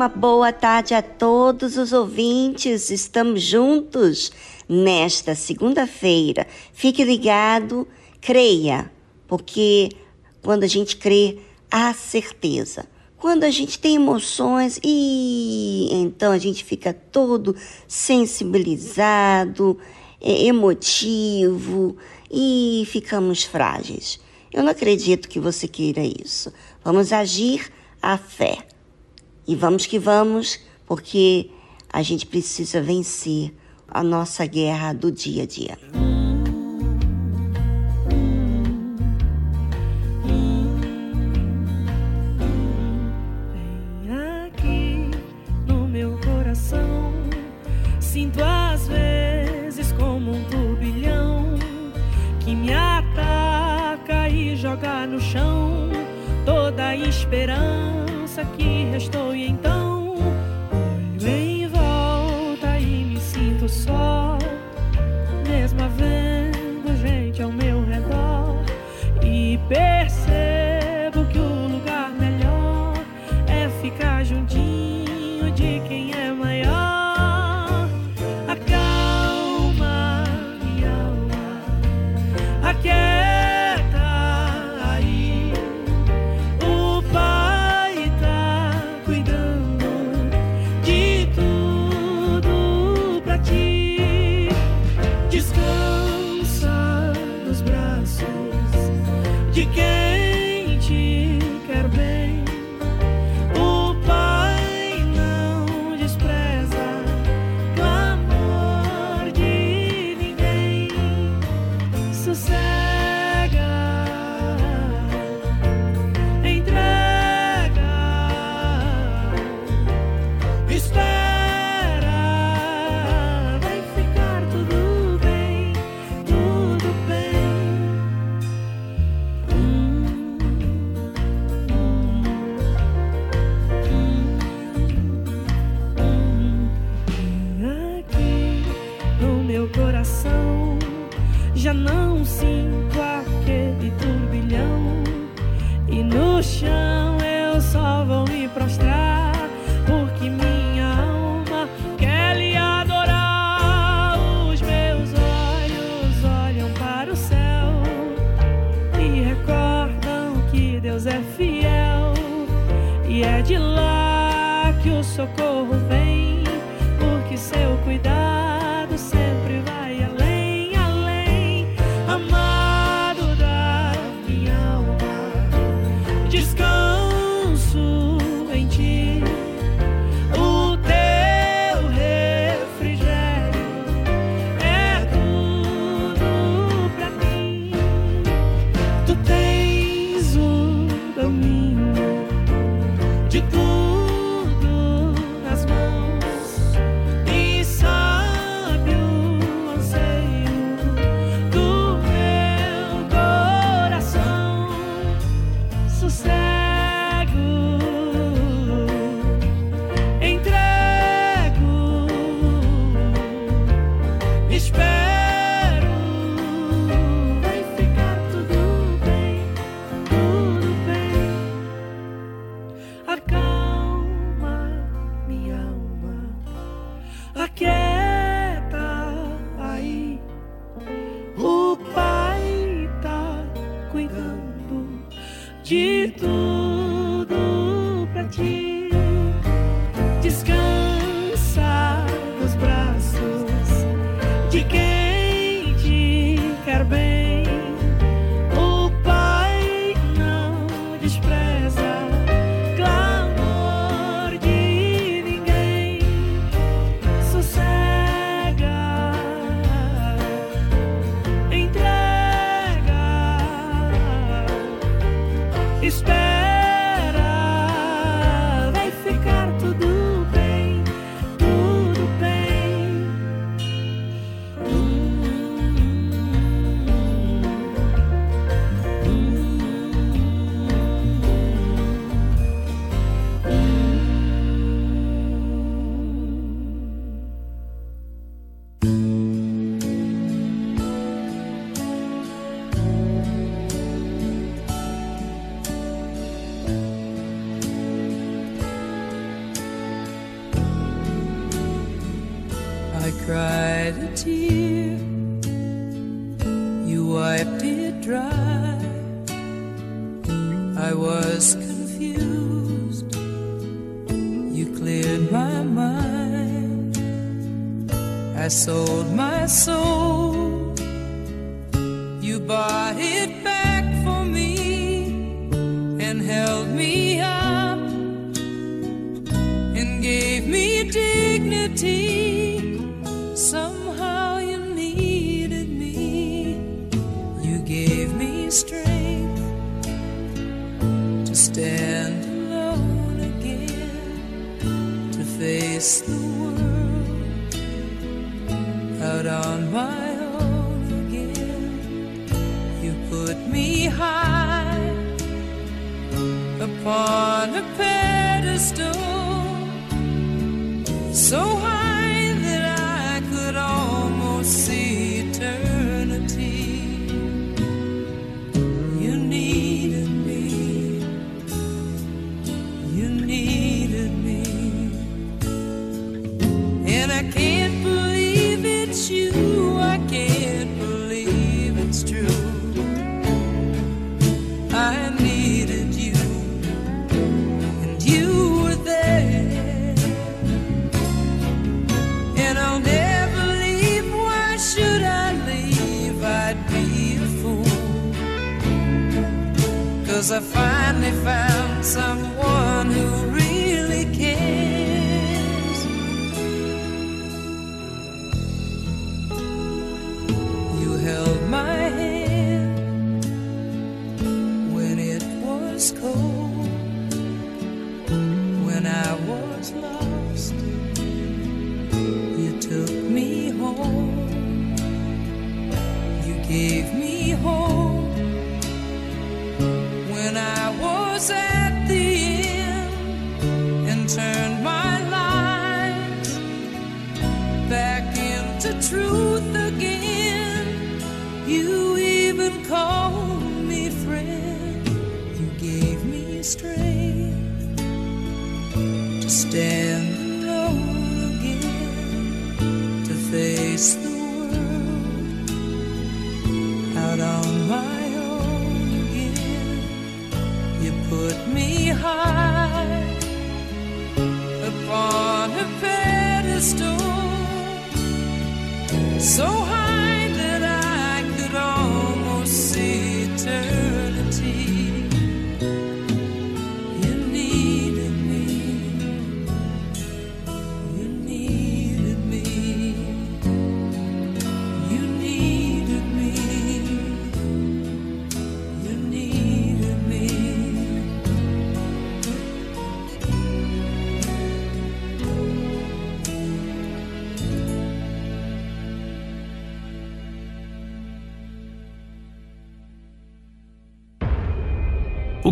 Uma boa tarde a todos os ouvintes. Estamos juntos nesta segunda-feira. Fique ligado, creia, porque quando a gente crê, há certeza. Quando a gente tem emoções e então a gente fica todo sensibilizado, é, emotivo e ficamos frágeis. Eu não acredito que você queira isso. Vamos agir à fé. E vamos que vamos, porque a gente precisa vencer a nossa guerra do dia a dia.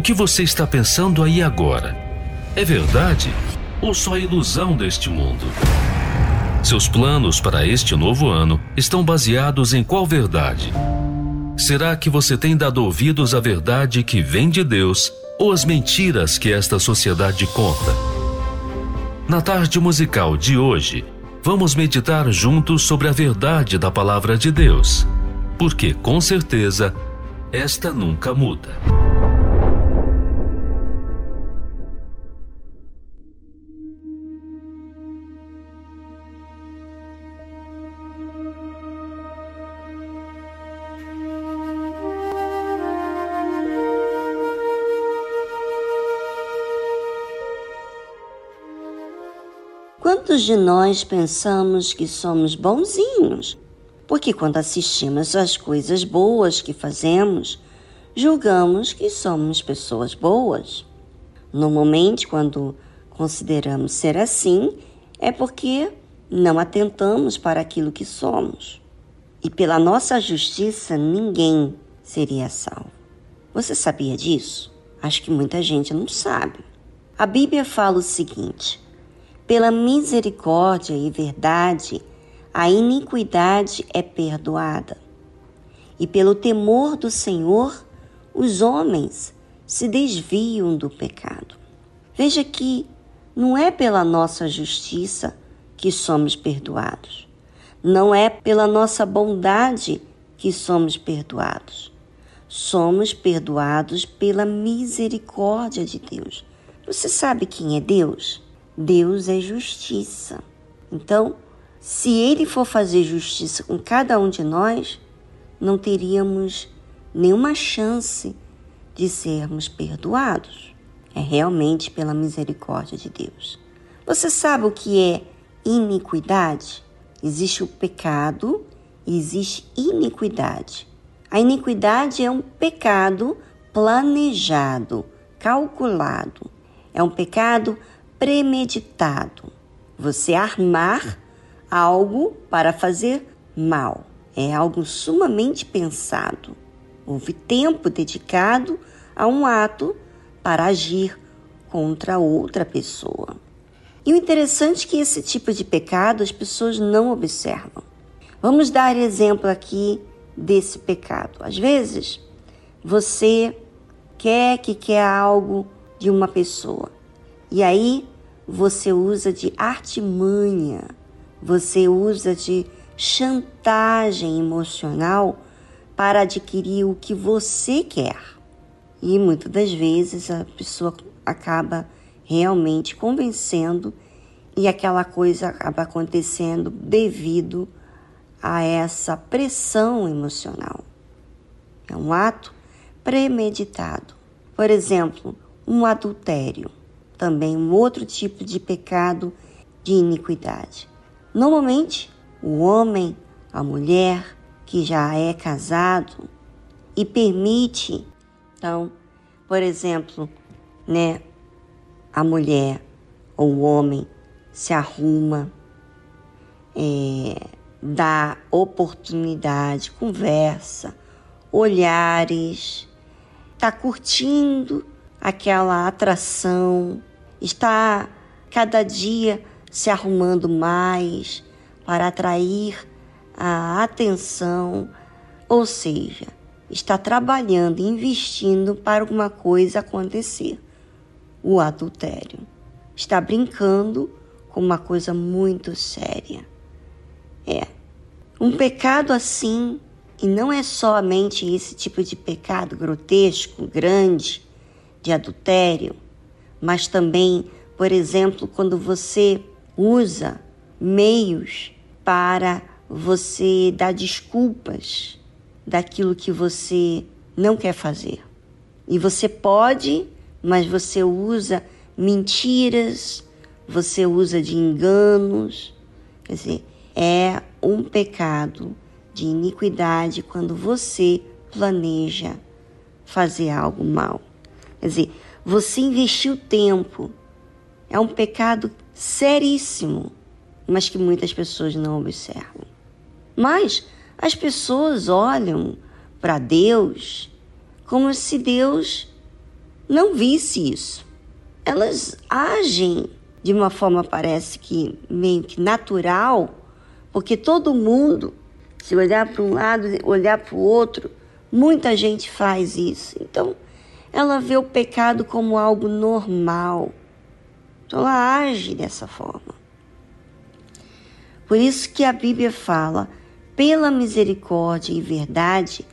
Que você está pensando aí agora? É verdade ou só ilusão deste mundo? Seus planos para este novo ano estão baseados em qual verdade? Será que você tem dado ouvidos à verdade que vem de Deus ou às mentiras que esta sociedade conta? Na tarde musical de hoje, vamos meditar juntos sobre a verdade da palavra de Deus, porque com certeza esta nunca muda. De nós pensamos que somos bonzinhos? Porque quando assistimos às coisas boas que fazemos, julgamos que somos pessoas boas. Normalmente, quando consideramos ser assim, é porque não atentamos para aquilo que somos. E pela nossa justiça, ninguém seria salvo. Você sabia disso? Acho que muita gente não sabe. A Bíblia fala o seguinte: pela misericórdia e verdade, a iniquidade é perdoada. E pelo temor do Senhor, os homens se desviam do pecado. Veja que não é pela nossa justiça que somos perdoados. Não é pela nossa bondade que somos perdoados. Somos perdoados pela misericórdia de Deus. Você sabe quem é Deus? Deus é justiça. Então, se Ele for fazer justiça com cada um de nós, não teríamos nenhuma chance de sermos perdoados. É realmente pela misericórdia de Deus. Você sabe o que é iniquidade? Existe o pecado e existe iniquidade. A iniquidade é um pecado planejado, calculado. É um pecado premeditado. Você armar algo para fazer mal. É algo sumamente pensado. Houve tempo dedicado a um ato para agir contra outra pessoa. E o interessante é que esse tipo de pecado as pessoas não observam. Vamos dar exemplo aqui desse pecado. Às vezes, você quer que quer algo de uma pessoa. E aí você usa de artimanha, você usa de chantagem emocional para adquirir o que você quer. E muitas das vezes a pessoa acaba realmente convencendo e aquela coisa acaba acontecendo devido a essa pressão emocional. É um ato premeditado. Por exemplo, um adultério, também um outro tipo de pecado de iniquidade. Normalmente, o homem, a mulher que já é casado e permite, então, por exemplo, né, a mulher ou o homem se arruma, é, dá oportunidade, conversa, olhares, está curtindo aquela atração, está cada dia se arrumando mais para atrair a atenção, Ou seja, está trabalhando, investindo para alguma coisa acontecer. O adultério. Está brincando com uma coisa muito séria. É. Um pecado assim, e não é somente esse tipo de pecado grotesco, grande, de adultério, mas também, por exemplo, quando você usa meios para você dar desculpas daquilo que você não quer fazer. E você pode, mas você usa mentiras, você usa de enganos. Quer dizer, é um pecado de iniquidade quando você planeja fazer algo mal. Quer dizer, você investiu tempo. É um pecado seríssimo, mas que muitas pessoas não observam. Mas as pessoas olham para Deus como se Deus não visse isso. Elas agem de uma forma parece que meio que natural, porque todo mundo, se olhar para um lado, olhar para o outro, muita gente faz isso. Então, ela vê o pecado como algo normal. Então, ela age dessa forma. Por isso que a Bíblia fala pela misericórdia e verdade,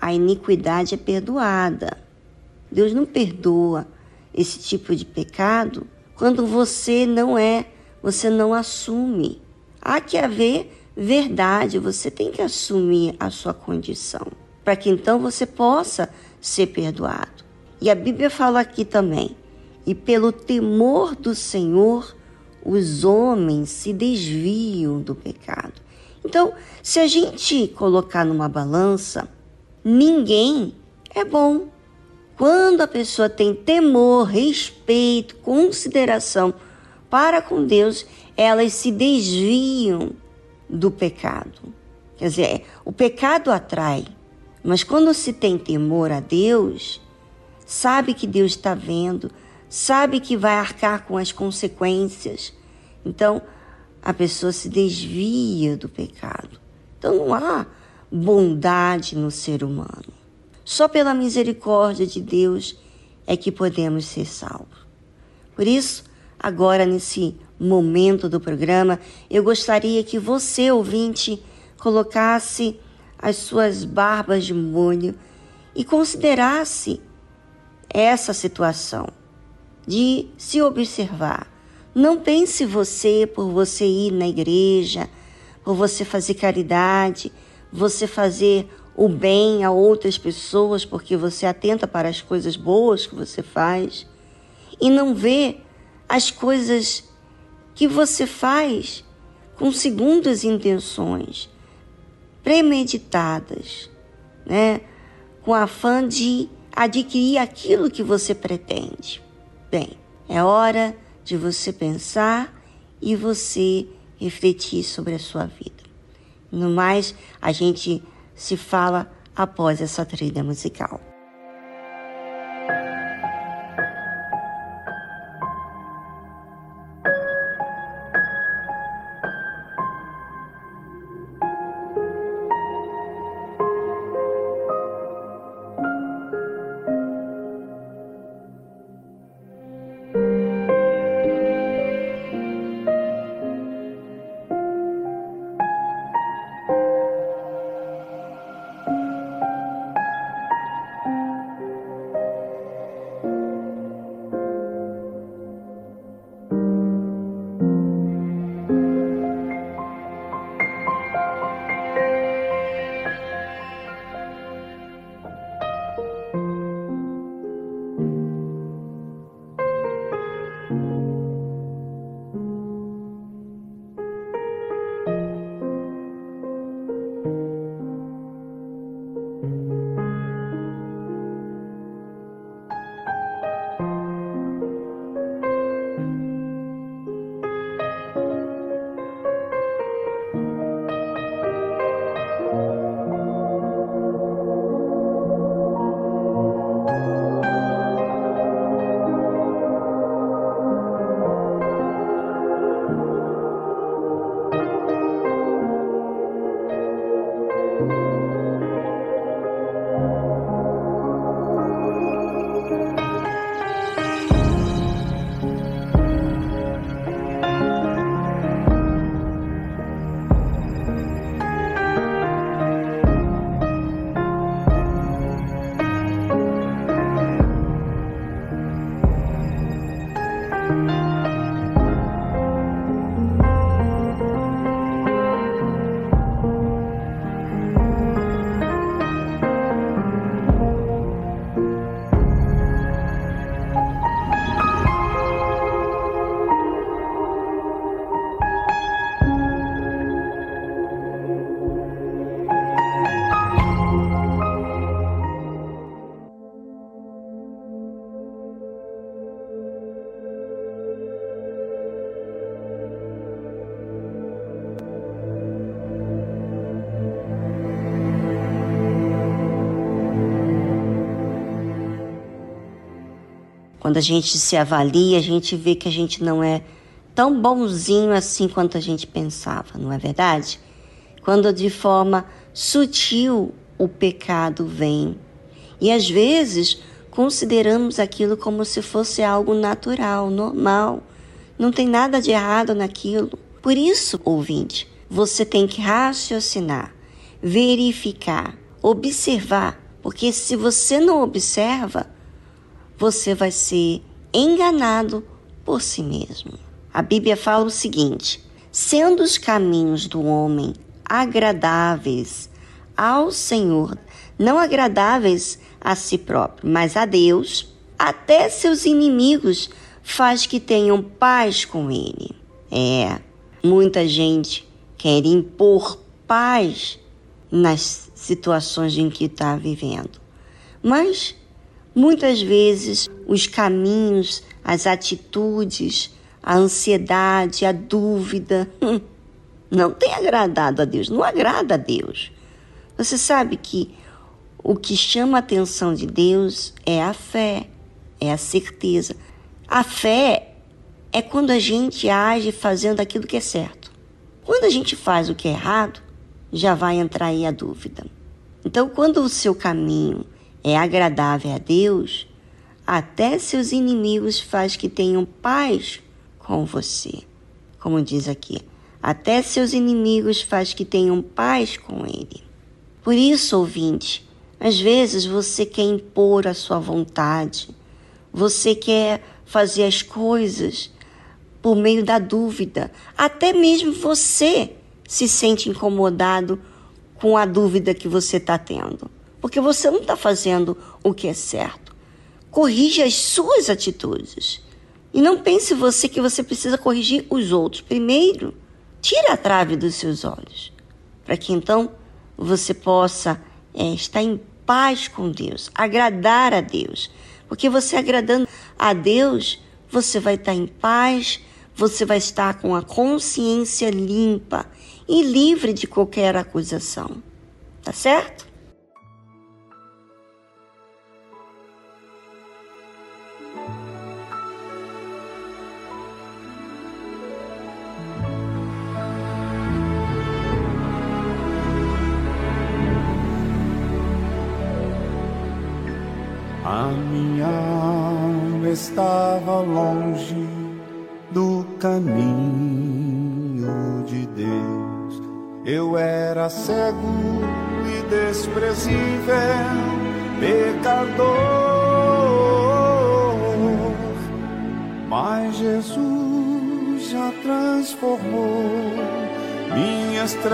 a iniquidade é perdoada. Deus não perdoa esse tipo de pecado quando você não é, você não assume. Há que haver verdade, você tem que assumir a sua condição, para que então você possa ser perdoado. E a Bíblia fala aqui também: e pelo temor do Senhor, os homens se desviam do pecado. Então, se a gente colocar numa balança, ninguém é bom. Quando a pessoa tem temor, respeito, consideração para com Deus, elas se desviam do pecado. Quer dizer, o pecado atrai, mas quando se tem temor a Deus, sabe que Deus está vendo, sabe que vai arcar com as consequências. Então, a pessoa se desvia do pecado. Então não há bondade no ser humano. Só pela misericórdia de Deus é que podemos ser salvos. Por isso, agora nesse momento do programa, eu gostaria que você, ouvinte, colocasse as suas barbas de molho e considerasse essa situação de se observar não pense você por você ir na igreja, por você fazer caridade, você fazer o bem a outras pessoas porque você atenta para as coisas boas que você faz e não vê as coisas que você faz com segundas intenções, premeditadas, né? com afã de adquirir aquilo que você pretende. Bem, é hora de você pensar e você refletir sobre a sua vida. No mais, a gente se fala após essa trilha musical. Quando a gente se avalia, a gente vê que a gente não é tão bonzinho assim quanto a gente pensava, não é verdade? Quando de forma sutil o pecado vem. E às vezes consideramos aquilo como se fosse algo natural, normal. Não tem nada de errado naquilo. Por isso, ouvinte, você tem que raciocinar, verificar, observar, porque se você não observa, você vai ser enganado por si mesmo. A Bíblia fala o seguinte: sendo os caminhos do homem agradáveis ao Senhor, não agradáveis a si próprio, mas a Deus, até seus inimigos faz que tenham paz com ele. É, muita gente quer impor paz nas situações em que está vivendo. Mas muitas vezes os caminhos, as atitudes, a ansiedade, a dúvida, hum, não tem agradado a Deus, não agrada a Deus. Você sabe que o que chama a atenção de Deus é a fé, é a certeza. A fé é quando a gente age fazendo aquilo que é certo. Quando a gente faz o que é errado, já vai entrar aí a dúvida. Então, quando o seu caminho é agradável a Deus, até seus inimigos faz que tenham paz com você. Como diz aqui, até seus inimigos faz que tenham paz com ele. Por isso, ouvinte, às vezes você quer impor a sua vontade, você quer fazer as coisas por meio da dúvida. Até mesmo você se sente incomodado com a dúvida que você está tendo, porque você não está fazendo o que é certo. Corrija as suas atitudes. E não pense você que você precisa corrigir os outros. Primeiro, tire a trave dos seus olhos, para que então você possa é, estar em paz com Deus, agradar a Deus. Porque você agradando a Deus, você vai estar em paz, você vai estar com a consciência limpa e livre de qualquer acusação. Tá certo? Estava longe do caminho de Deus. Eu era cego e desprezível, pecador. Mas Jesus já transformou minhas trevas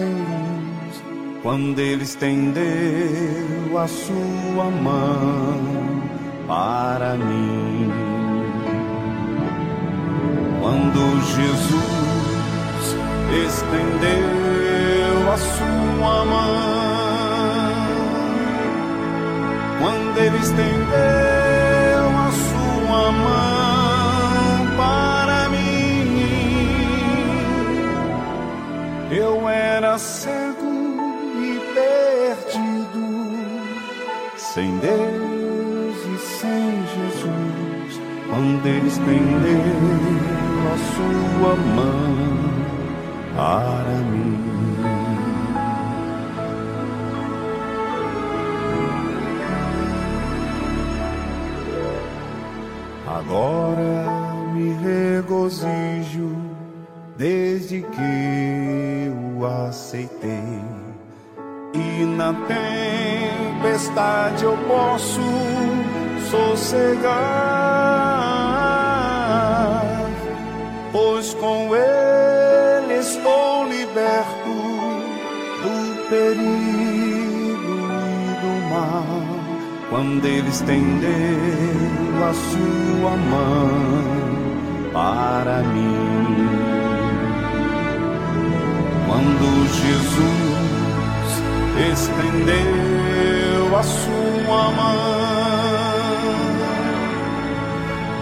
em luz quando ele estendeu a sua mão para mim. Quando Jesus estendeu a sua mão, quando ele estendeu a sua mão para mim, eu era cego sem Deus e sem Quando Ele estendeu a sua mão para mim. Agora me regozijo desde que o aceitei e na tempestade eu posso sossegar, pois com Ele estou liberto do perigo e do mal. Quando Ele estendeu a sua mão para mim, quando Jesus estendeu a sua mão.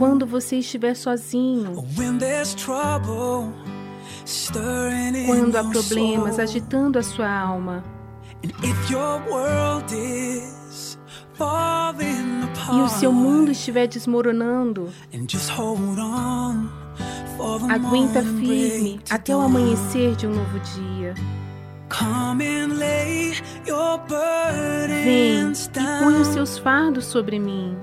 quando você estiver sozinho, quando há problemas agitando a sua alma. E o seu mundo estiver desmoronando, aguenta firme até o amanhecer de um novo dia. Vem e põe os seus fardos sobre mim,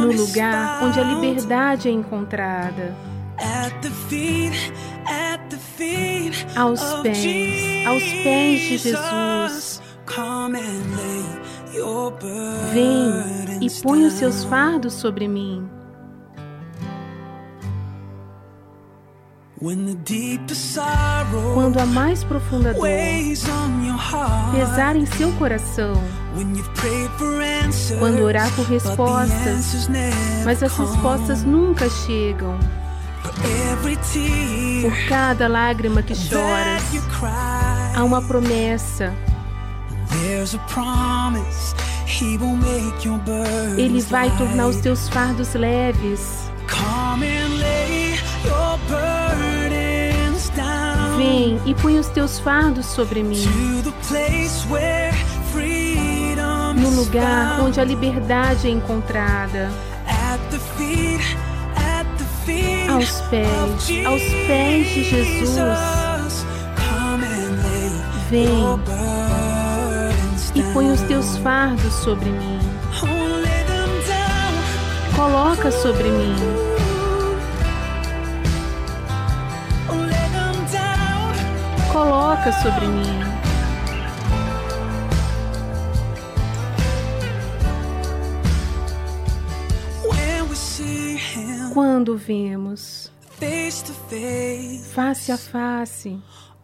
no lugar onde a liberdade é encontrada, aos pés, aos pés de Jesus. Vem e põe os seus fardos sobre mim. Quando a mais profunda dor pesar em seu coração, quando orar por respostas, mas as respostas nunca chegam. Por cada lágrima que choras, há uma promessa. Ele vai tornar os teus fardos leves. Vem e põe os teus fardos sobre mim, no lugar onde a liberdade é encontrada, aos pés, aos pés de Jesus. Vem e põe os teus fardos sobre mim. Coloca sobre mim, coloca sobre mim. Quando vemos face a face,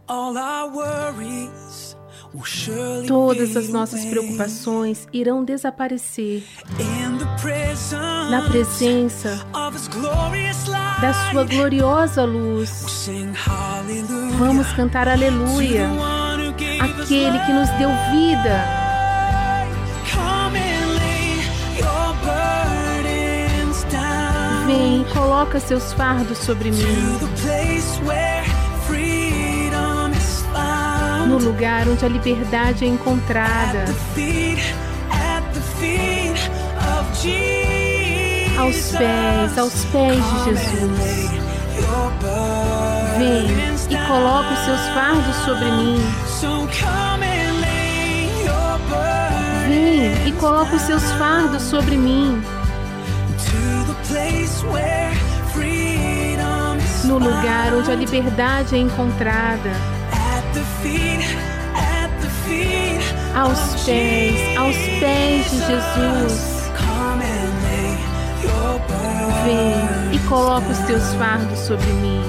all our worries will surely todas as nossas preocupações irão desaparecer. Na presença da sua gloriosa luz. Vamos cantar aleluia, aquele que nos deu vida. Vem, coloca seus fardos sobre mim, no lugar onde a liberdade é encontrada, aos pés, aos pés de Jesus. Vem e coloca os seus fardos sobre mim. Vem e coloca os seus fardos sobre mim, no lugar onde a liberdade é encontrada, aos pés, aos pés de Jesus. Vem e coloca os teus fardos sobre mim.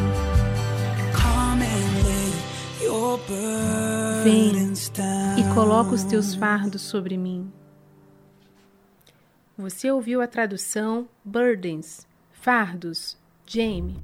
Vem e coloca os teus fardos sobre mim. Você ouviu a tradução Burdens, Fardos, Jamie.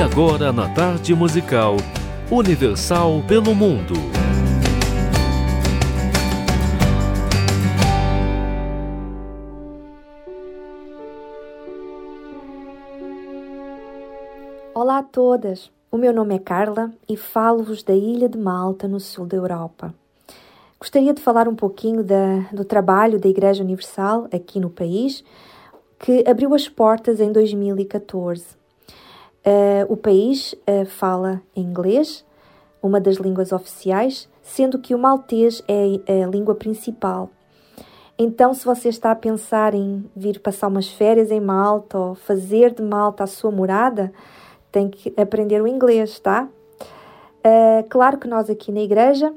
E agora na tarde musical Universal pelo Mundo. Olá a todas! O meu nome é Carla e falo-vos da Ilha de Malta, no sul da Europa. Gostaria de falar um pouquinho da, do trabalho da Igreja Universal aqui no país, que abriu as portas em 2014. Uh, o país uh, fala inglês, uma das línguas oficiais, sendo que o maltês é a língua principal. Então, se você está a pensar em vir passar umas férias em Malta ou fazer de Malta a sua morada, tem que aprender o inglês, tá? Uh, claro que nós aqui na igreja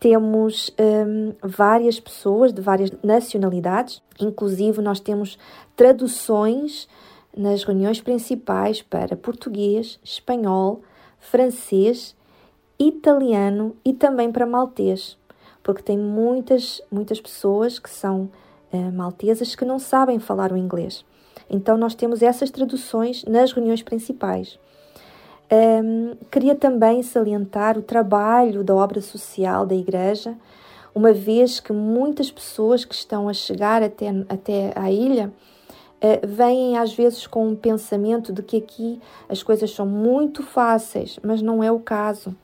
temos um, várias pessoas de várias nacionalidades, inclusive nós temos traduções nas reuniões principais para português, espanhol, francês, italiano e também para maltês, porque tem muitas, muitas pessoas que são uh, maltesas que não sabem falar o inglês. Então, nós temos essas traduções nas reuniões principais. Um, queria também salientar o trabalho da obra social da Igreja, uma vez que muitas pessoas que estão a chegar até, até à ilha uh, vêm às vezes com um pensamento de que aqui as coisas são muito fáceis, mas não é o caso.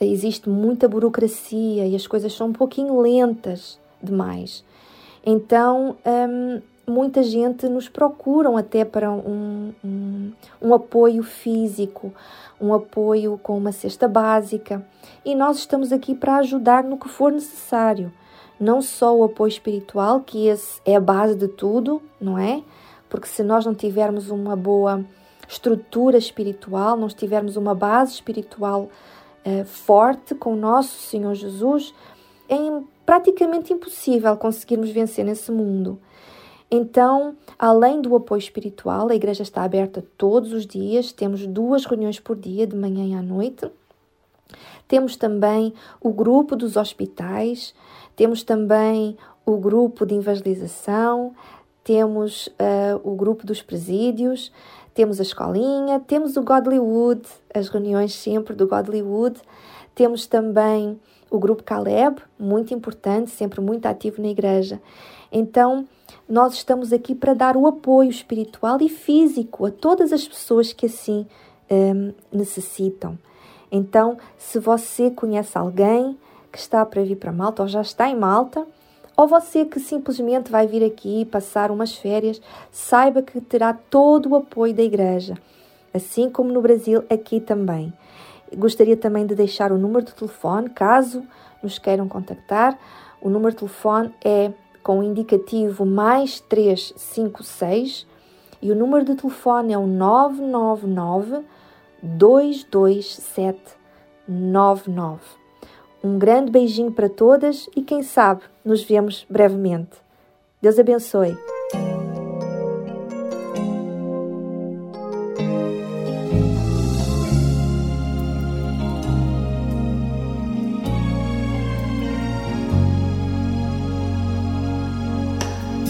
Existe muita burocracia e as coisas são um pouquinho lentas demais. Então, um, muita gente nos procuram até para um, um, um, apoio físico, um apoio com uma cesta básica e nós estamos aqui para ajudar no que for necessário. Não só o apoio espiritual, que esse é a base de tudo, não é? Porque se nós não tivermos uma boa estrutura espiritual, não tivermos uma base espiritual uh, forte com o nosso Senhor Jesus, é praticamente impossível conseguirmos vencer nesse mundo. Então, além do apoio espiritual, a igreja está aberta todos os dias, temos duas reuniões por dia, de manhã e à noite. Temos também o grupo dos hospitais, temos também o grupo de evangelização, temos uh, o grupo dos presídios, temos a escolinha, temos o Godlywood, as reuniões sempre do Godlywood, temos também o grupo Caleb, muito importante, sempre muito ativo na igreja. Então, nós estamos aqui para dar o apoio espiritual e físico a todas as pessoas que assim um, necessitam. Então, se você conhece alguém que está para vir para Malta ou já está em Malta, ou você que simplesmente vai vir aqui passar umas férias, saiba que terá todo o apoio da igreja, assim como no Brasil, aqui também. Gostaria também de deixar o número de telefone, caso nos queiram contactar. O número de telefone é com o indicativo mais 356 e o número de telefone é o 999 227 99. Um grande beijinho para todas e quem sabe nos vemos brevemente. Deus abençoe.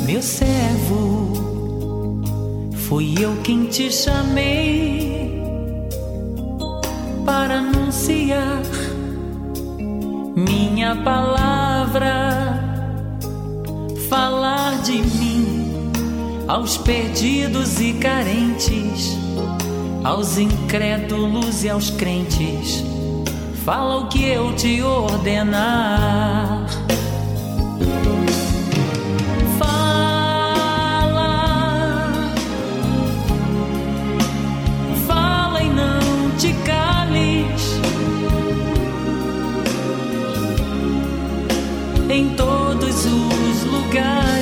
Meu servo, fui eu quem te chamei para anunciar minha palavra, falar de mim aos perdidos e carentes, aos incrédulos e aos crentes. Fala o que eu te ordenar. Em todos os lugares.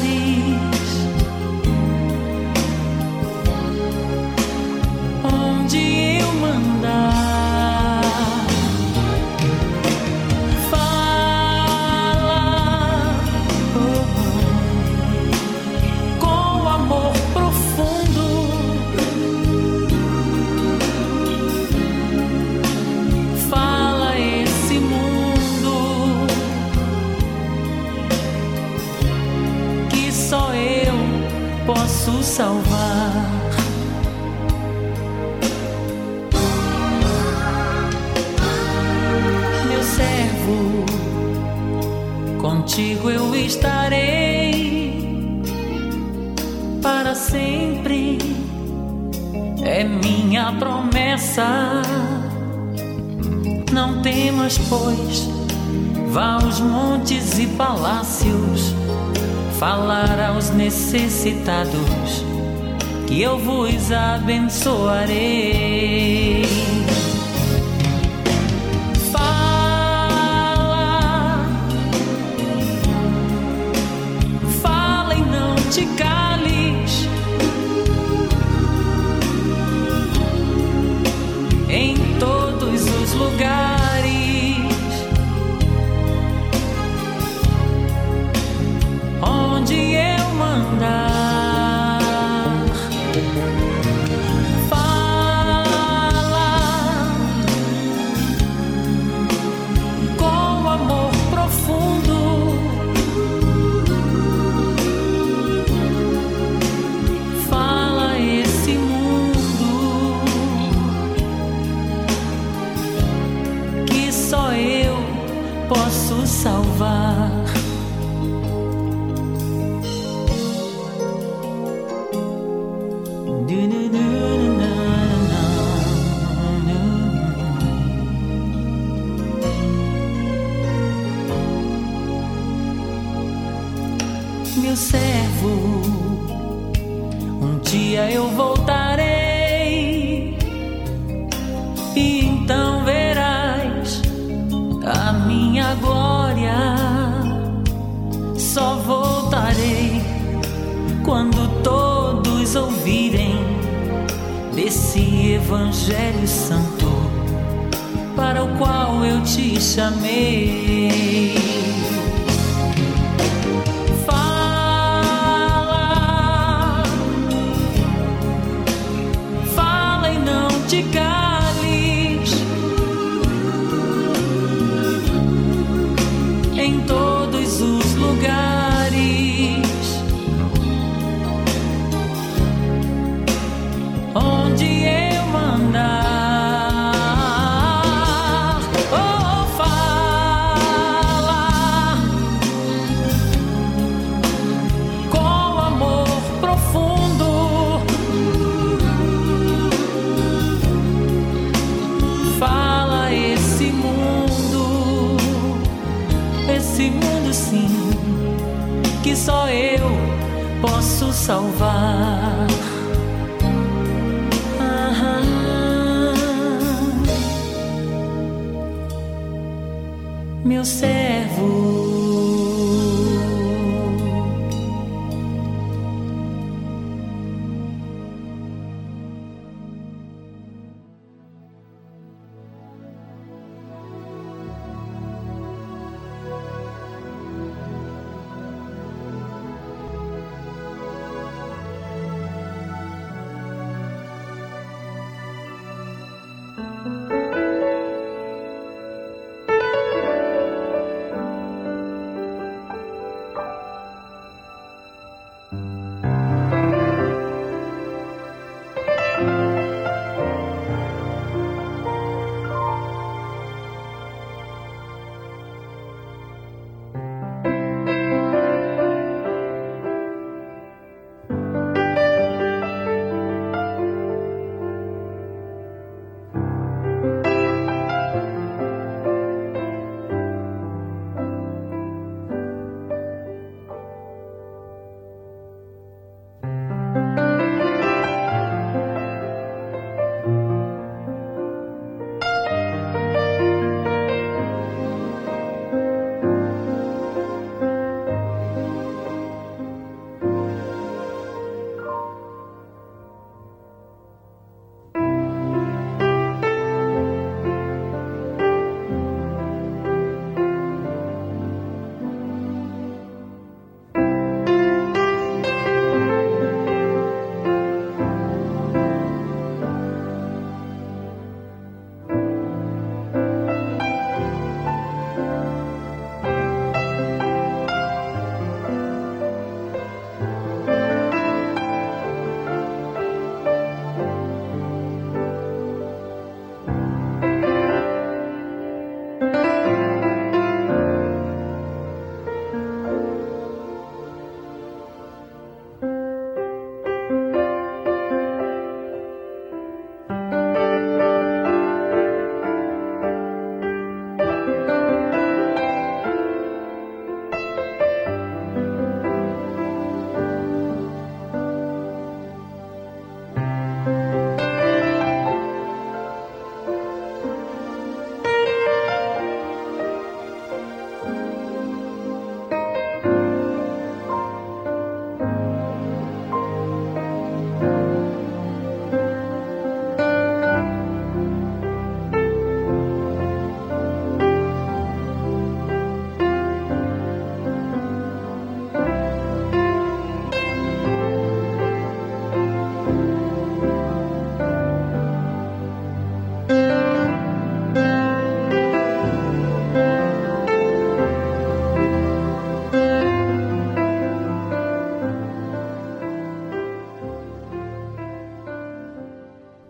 Posso salvar. Meu servo, contigo eu estarei para sempre. É minha promessa. Não temas, pois, vá aos montes e palácios falar aos necessitados que eu vos abençoarei. Fala, fala e não te cales. Em todos os lugares. Salvar.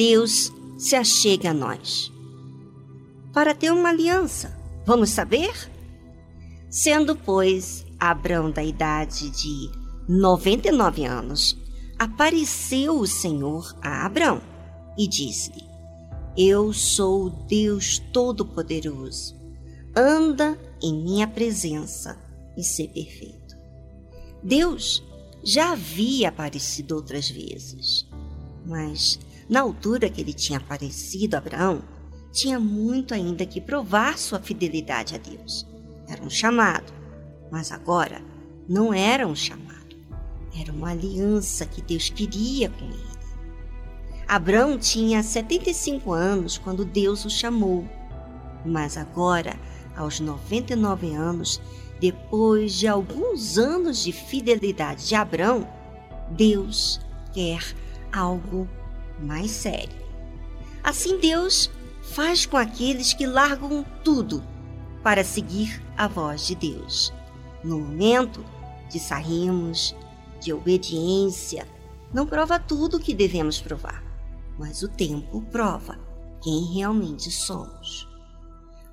Deus se achega a nós? Para ter uma aliança. Vamos saber? Sendo, pois, Abrão da idade de 99 anos, apareceu o Senhor a Abrão e disse-lhe: Eu sou o Deus Todo-Poderoso. Anda em minha presença e ser perfeito. Deus já havia aparecido outras vezes, mas na altura que ele tinha aparecido a Abraão, tinha muito ainda que provar sua fidelidade a Deus. Era um chamado, mas agora não era um chamado, era uma aliança que Deus queria com ele. Abraão tinha 75 anos quando Deus o chamou, mas agora, aos 99 anos, depois de alguns anos de fidelidade de Abraão, Deus quer algo mais sério. Assim Deus faz com aqueles que largam tudo para seguir a voz de Deus. No momento de sairmos, de obediência, não prova tudo o que devemos provar, mas o tempo prova quem realmente somos.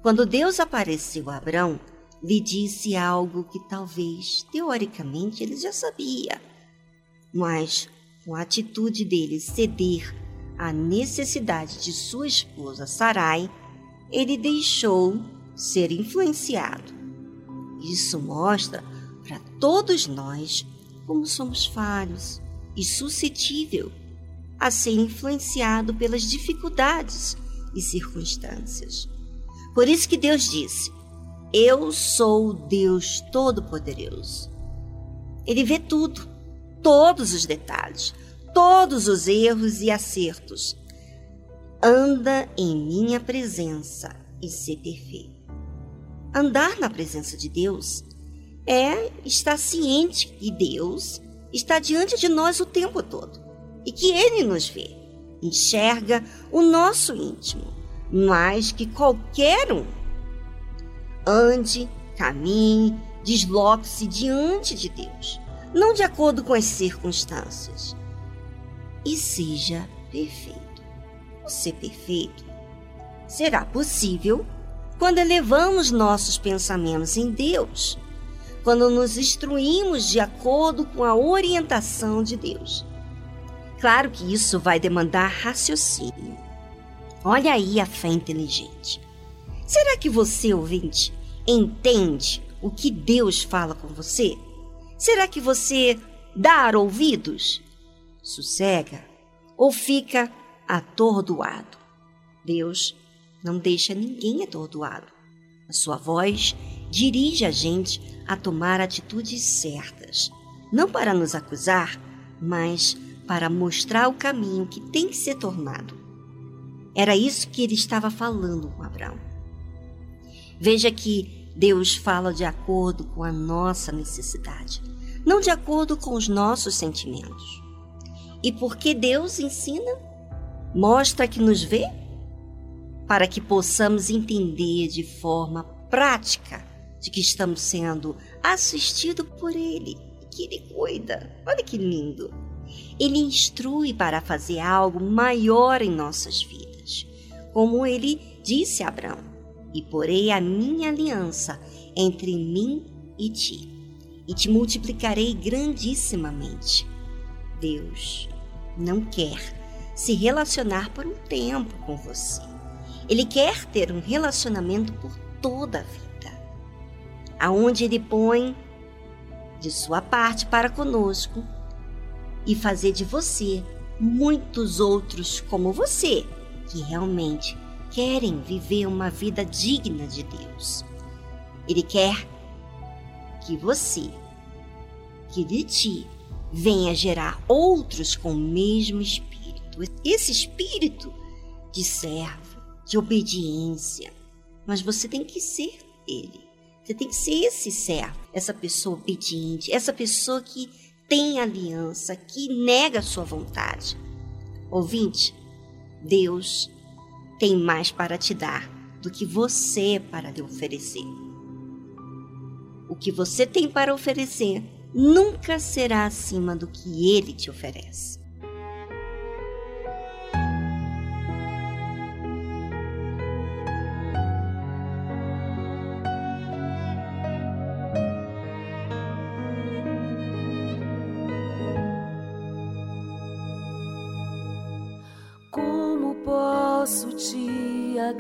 Quando Deus apareceu a Abraão, lhe disse algo que talvez, teoricamente, ele já sabia, mas com a atitude dele ceder à necessidade de sua esposa Sarai, ele deixou ser influenciado. Isso mostra para todos nós como somos falhos e suscetível a ser influenciado pelas dificuldades e circunstâncias. Por isso que Deus disse: Eu sou o Deus Todo-Poderoso. Ele vê tudo, todos os detalhes, todos os erros e acertos. Anda em minha presença e ser perfeito. Andar na presença de Deus é estar ciente que Deus está diante de nós o tempo todo e que Ele nos vê, enxerga o nosso íntimo mais que qualquer um. Ande, caminhe, desloque-se diante de Deus, não de acordo com as circunstâncias. E seja perfeito. O ser perfeito será possível quando elevamos nossos pensamentos em Deus, quando nos instruímos de acordo com a orientação de Deus. Claro que isso vai demandar raciocínio. Olha aí a fé inteligente. Será que você, ouvinte, entende o que Deus fala com você? Será que você dá ouvidos? Sossega ou fica atordoado? Deus não deixa ninguém atordoado. A sua voz dirige a gente a tomar atitudes certas, não para nos acusar, mas para mostrar o caminho que tem que ser tornado. Era isso que ele estava falando com Abraão. Veja que Deus fala de acordo com a nossa necessidade, não de acordo com os nossos sentimentos. E porque Deus ensina, mostra que nos vê, para que possamos entender de forma prática de que estamos sendo assistidos por Ele, que Ele cuida. Olha que lindo! Ele instrui para fazer algo maior em nossas vidas, como Ele disse a Abraão: E porei a minha aliança entre mim e ti, e te multiplicarei grandissimamente. Deus não quer se relacionar por um tempo com você. Ele quer ter um relacionamento por toda a vida, aonde ele põe de sua parte para conosco e fazer de você muitos outros como você que realmente querem viver uma vida digna de Deus. Ele quer que você, que de ti, venha gerar outros com o mesmo espírito. Esse espírito de servo, de obediência. Mas você tem que ser ele. Você tem que ser esse servo, essa pessoa obediente, essa pessoa que tem aliança, que nega a sua vontade. Ouvinte, Deus tem mais para te dar do que você para lhe oferecer. O que você tem para oferecer nunca será acima do que ele te oferece.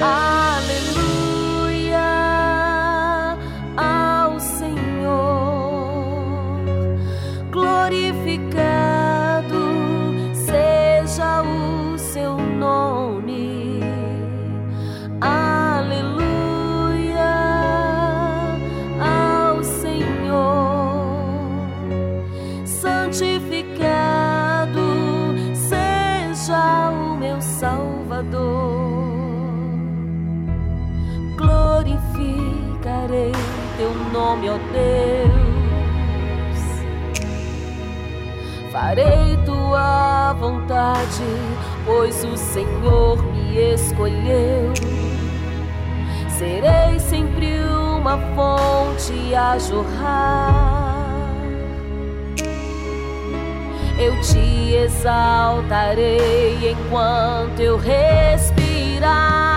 Aleluia nome, ó Deus. Farei tua vontade, pois o Senhor me escolheu. Serei sempre uma fonte a jorrar. Eu te exaltarei enquanto eu respirar.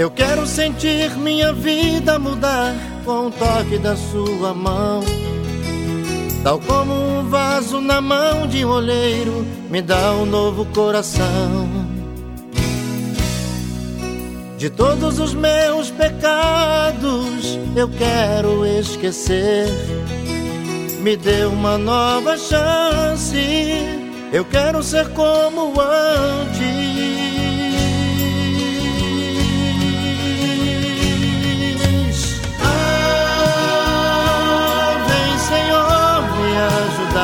Eu quero sentir minha vida mudar com o toque da sua mão. Tal como um vaso na mão de um olheiro, me dá um novo coração. De todos os meus pecados, eu quero esquecer. Me dê uma nova chance. Eu quero ser como antes.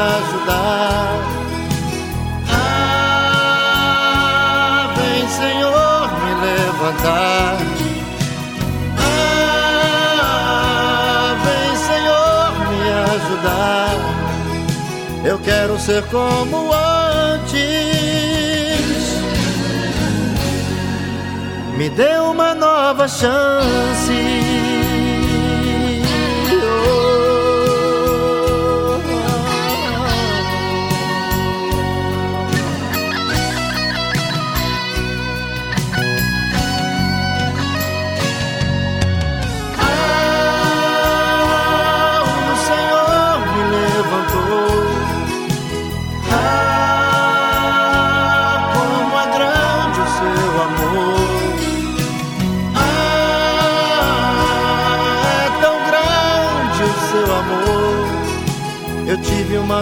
Ajudar. Ah, vem, Senhor, me levantar. Ah, vem, Senhor, me ajudar. Eu quero ser como antes. Me dê uma nova chance.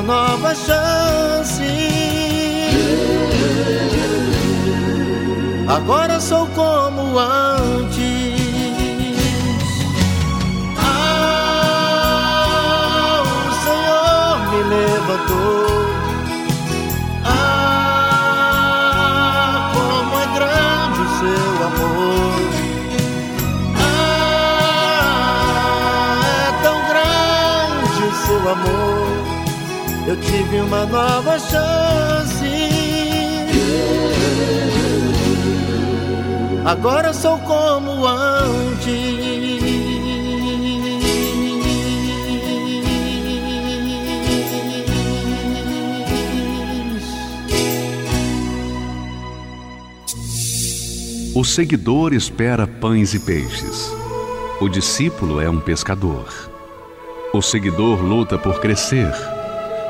Uma nova chance. Agora sou como antes. Eu tive uma nova chance. Agora sou como antes. O seguidor espera pães e peixes. O discípulo é um pescador. O seguidor luta por crescer.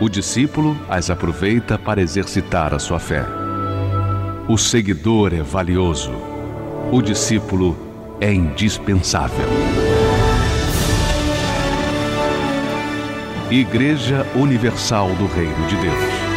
O discípulo as aproveita para exercitar a sua fé. O seguidor é valioso. O discípulo é indispensável. Igreja Universal do Reino de Deus.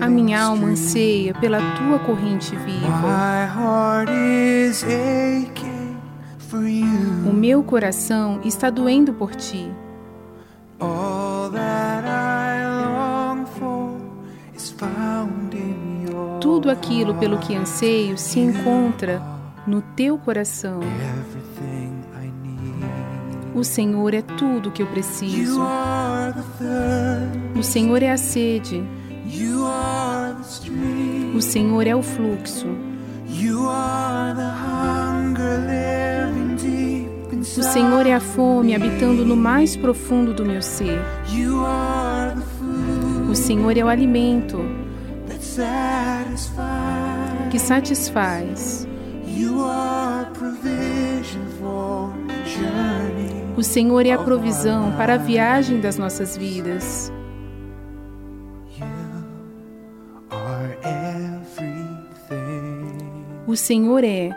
A minha alma anseia pela tua corrente viva. My heart is aching for you. O meu coração está doendo por ti. All that I long for is found in your Tudo aquilo pelo que anseio se encontra no teu coração. O Senhor é tudo que eu preciso. O Senhor é a sede. O Senhor é o fluxo. O. Senhor é a fome habitando no mais profundo do meu ser. O Senhor é o alimento que satisfaz. O Senhor é a provisão para a viagem das nossas vidas. O Senhor é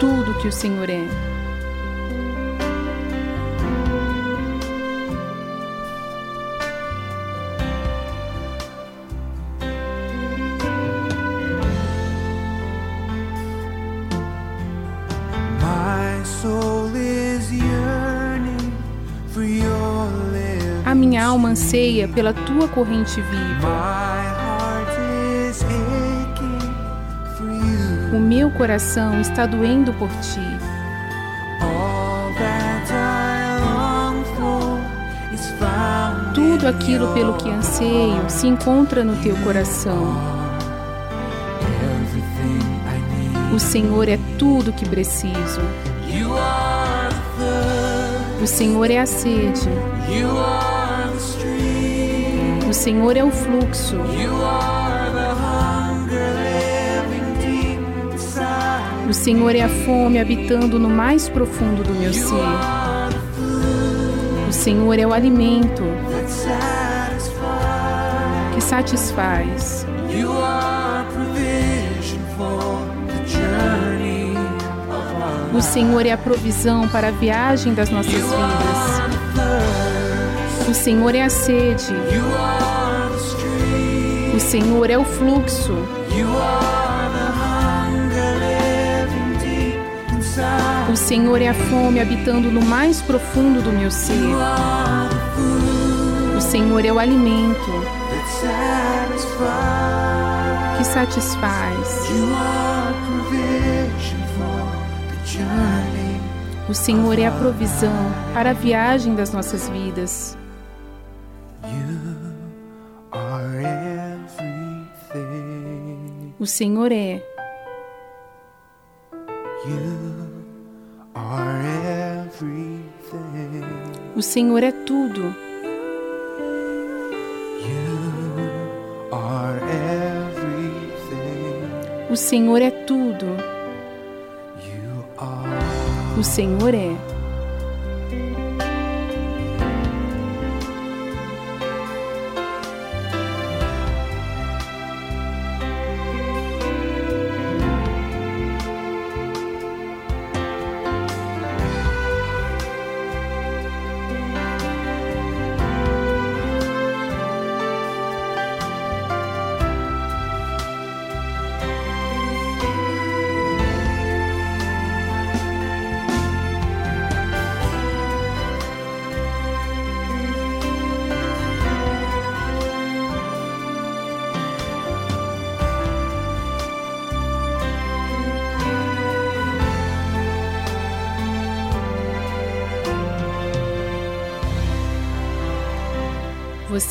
tudo que o Senhor é. Alma anseia pela tua corrente viva. O meu coração está doendo por ti. Tudo aquilo pelo que anseio se encontra no teu coração. O Senhor é tudo que preciso. O Senhor é a sede. Senhor é o fluxo. O Senhor é a fome habitando no mais profundo do meu ser. O Senhor é o alimento que satisfaz. O Senhor é a provisão para a viagem das nossas vidas. O Senhor é a sede. Senhor é o fluxo. O Senhor é a fome habitando no mais profundo do meu ser. O Senhor é o alimento que satisfaz. O Senhor é a provisão para a viagem das nossas vidas. O Senhor é. O Senhor é tudo. O Senhor é tudo. O Senhor é.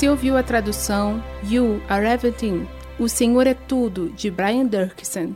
Você ouviu a tradução You Are Everything. O Senhor é tudo de Brian Durkison.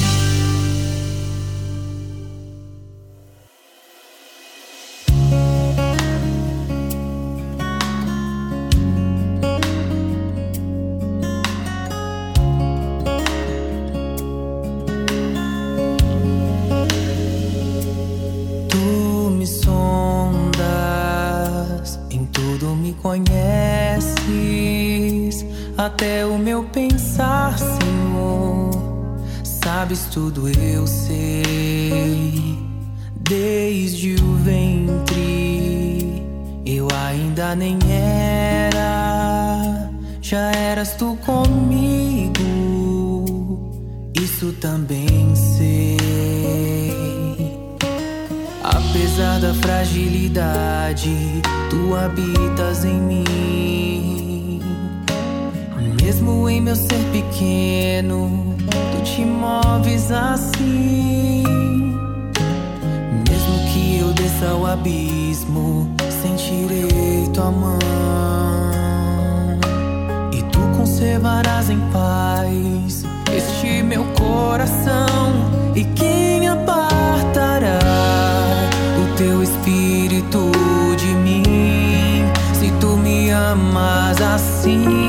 pequeno, tu te moves assim. Mesmo que eu desça ao abismo, sentirei tua mão. E tu conservarás em paz este meu coração. E quem apartará o teu espírito de mim? Se tu me amas assim.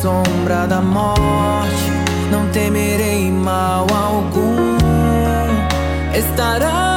Sombra da morte, não temerei mal algum. Estarás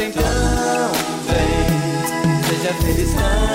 então vem, seja feliz não.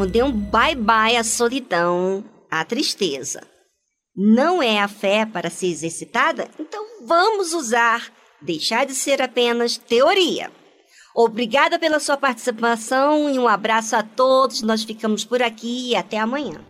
mesmo dê um bye-bye à solidão, à tristeza. Não é a fé para ser exercitada? Então vamos usar, deixar de ser apenas teoria. Obrigada pela sua participação e um abraço a todos. Nós ficamos por aqui e até amanhã.